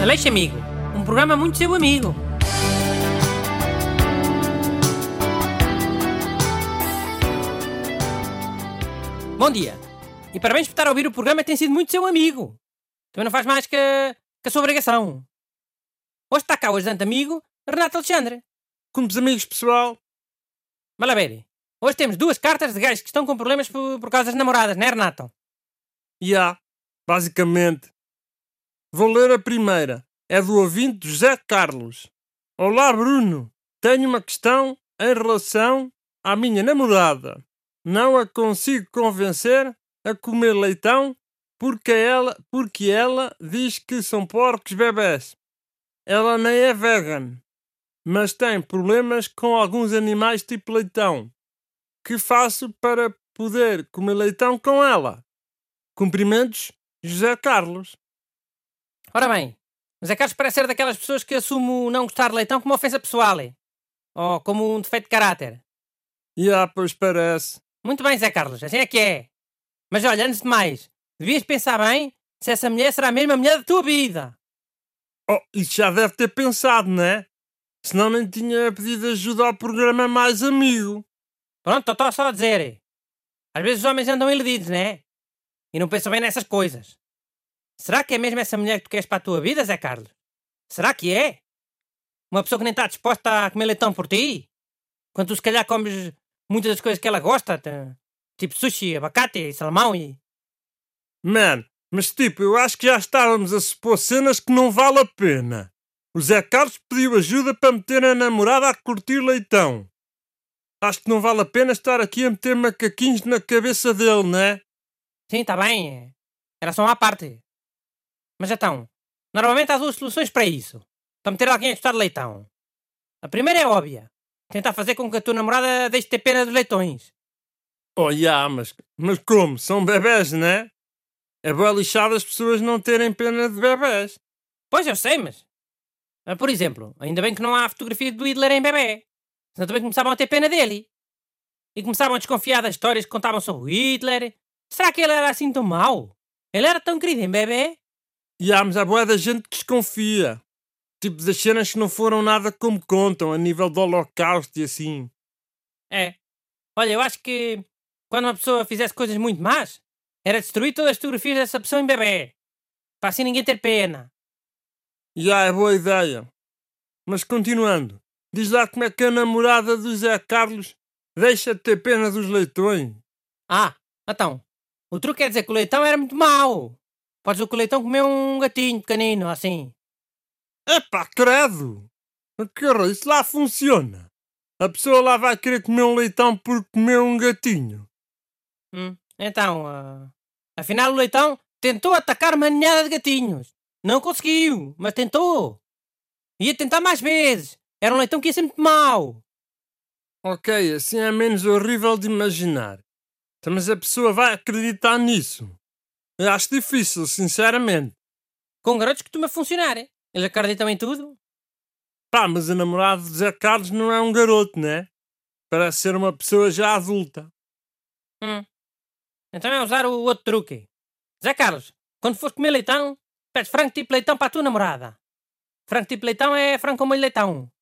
Aleixo Amigo, um programa muito seu amigo. Bom dia. E parabéns por estar a ouvir o programa tem sido muito seu amigo. Também não faz mais que, que a sua obrigação. Hoje está cá o ajudante amigo, Renato Alexandre. Como os amigos, pessoal? Ver. Hoje temos duas cartas de gajos que estão com problemas por, por causa das namoradas, não é, Renato? E há, basicamente. Vou ler a primeira. É do ouvinte José Carlos. Olá, Bruno. Tenho uma questão em relação à minha namorada. Não a consigo convencer a comer leitão porque ela, porque ela diz que são porcos bebés. Ela nem é vegan, mas tem problemas com alguns animais tipo leitão. Que faço para poder comer leitão com ela? Cumprimentos, José Carlos. Ora bem, o Zé Carlos parece ser daquelas pessoas que assume o não gostar de leitão como ofensa pessoal. é? Ou como um defeito de caráter. E ah, pois parece. Muito bem, Zé Carlos, assim é que é. Mas olha, antes de mais, devias pensar bem se essa mulher será a mesma mulher da tua vida. Oh, isso já deve ter pensado, não é? Senão nem tinha pedido ajuda ao programa Mais Amigo. Pronto, estou só a dizer. Às vezes os homens andam iludidos, né? E não pensam bem nessas coisas. Será que é mesmo essa mulher que tu queres para a tua vida, Zé Carlos? Será que é? Uma pessoa que nem está disposta a comer leitão por ti? Quando tu se calhar comes muitas das coisas que ela gosta, t- tipo sushi, abacate e salmão e... Man, mas tipo, eu acho que já estávamos a supor cenas que não vale a pena. O Zé Carlos pediu ajuda para meter a namorada a curtir leitão. Acho que não vale a pena estar aqui a meter macaquinhos na cabeça dele, né? Sim, está bem. Era só uma parte. Mas então, normalmente há duas soluções para isso. Para meter alguém a gostar de leitão. A primeira é óbvia. Tentar fazer com que a tua namorada deixe de ter pena dos leitões. Oh, já, mas, mas como? São bebés, né? É bem lixado as pessoas não terem pena de bebés. Pois, eu sei, mas... Ah, Por exemplo, ainda bem que não há fotografia do Hitler em bebê. Senão também começavam a ter pena dele. E começavam a desconfiar das histórias que contavam sobre o Hitler. Será que ele era assim tão mau? Ele era tão querido em bebê? Já, mas há boa da gente que desconfia. Tipo das cenas que não foram nada como contam, a nível do holocausto e assim. É. Olha, eu acho que quando uma pessoa fizesse coisas muito más, era destruir todas as fotografias dessa pessoa em bebê. Para assim ninguém ter pena. Já é boa ideia. Mas continuando, diz lá como é que a namorada do Zé Carlos deixa de ter pena dos leitões. Ah, então. O truque é dizer que o leitão era muito mau. Podes o leitão comeu um gatinho pequenino, assim. Epá, credo! Que isso lá funciona. A pessoa lá vai querer comer um leitão por comer um gatinho. Hum, Então, ah, afinal o leitão tentou atacar uma ninhada de gatinhos. Não conseguiu, mas tentou. Ia tentar mais vezes. Era um leitão que ia ser muito mau. Ok, assim é menos horrível de imaginar. Então, Mas a pessoa vai acreditar nisso. Acho difícil, sinceramente. Com garotos que costuma funcionar. hein? Eles acreditam em tudo. Pá, mas a namorada de Zé Carlos não é um garoto, né? Parece ser uma pessoa já adulta. Hum. Então é usar o outro truque. Zé Carlos, quando fores comer leitão, pedes frango tipo leitão para a tua namorada. Frango tipo leitão é frango com molho leitão.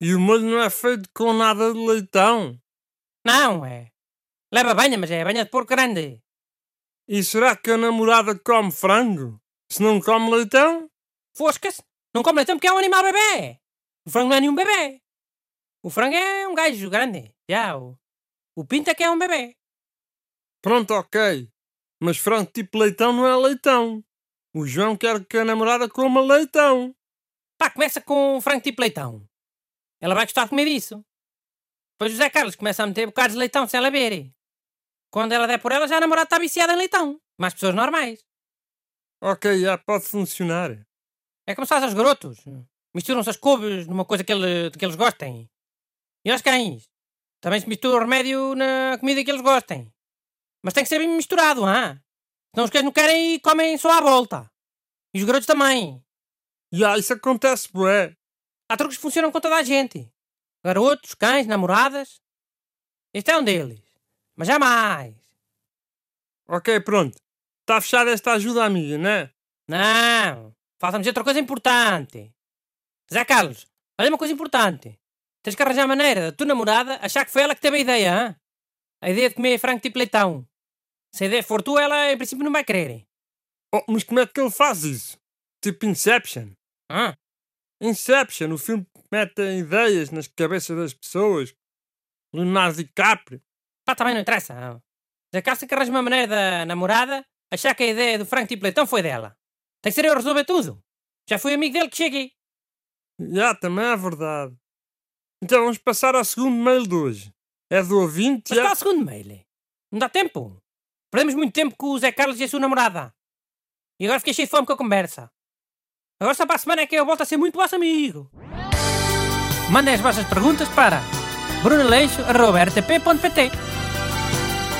E o molho não é feito com nada de leitão. Não, é. Leva banha, mas é banha de porco grande. E será que a namorada come frango? Se não come leitão? Foscas, não come leitão porque é um animal bebê. O frango não é nenhum bebê. O frango é um gajo grande. Já, o, o pinto é que é um bebê. Pronto, ok. Mas frango tipo leitão não é leitão. O João quer que a namorada coma leitão. Pá, começa com frango tipo leitão. Ela vai gostar de comer isso. Depois o Zé Carlos começa a meter bocados de leitão sem ela ver. Quando ela der por ela, já a namorada está viciada em leitão. Mais pessoas normais. Ok, já pode funcionar. É como se faz aos garotos. Misturam-se as couves numa coisa que, ele- que eles gostem. E aos cães. Também se mistura o remédio na comida que eles gostem. Mas tem que ser bem misturado, hã? Senão os cães não querem e comem só à volta. E os garotos também. Já, isso acontece, bué. Há truques que funcionam com toda a gente. Garotos, cães, namoradas. Este é um deles. Mas jamais. Ok, pronto. Está fechada esta ajuda amiga, né? Não. Falta-me dizer outra coisa importante. Zé Carlos, olha uma coisa importante. Tens que arranjar maneira da tua namorada achar que foi ela que teve a ideia, hein? A ideia de comer frango tipo leitão. Se a ideia for tua, ela em princípio não vai querer. Oh, mas como é que ele faz isso? Tipo Inception. Hã? Inception, o filme que mete ideias nas cabeças das pessoas. Leonardo DiCaprio. Pá, também não interessa. Carlos tem que arranjar uma maneira da namorada achar que a ideia do frango tipo leitão foi dela. Tem que ser eu a resolver tudo. Já fui amigo dele que cheguei. Já, também é verdade. Então vamos passar ao segundo mail de hoje. É do ouvinte. Mas a- qual é o segundo mail? Não dá tempo. Perdemos muito tempo com o Zé Carlos e a sua namorada. E agora fiquei cheio de fome com a conversa. Agora só para a semana é que eu volto a ser muito vosso amigo. Mandem as vossas perguntas para brunaleixo.rtp.pt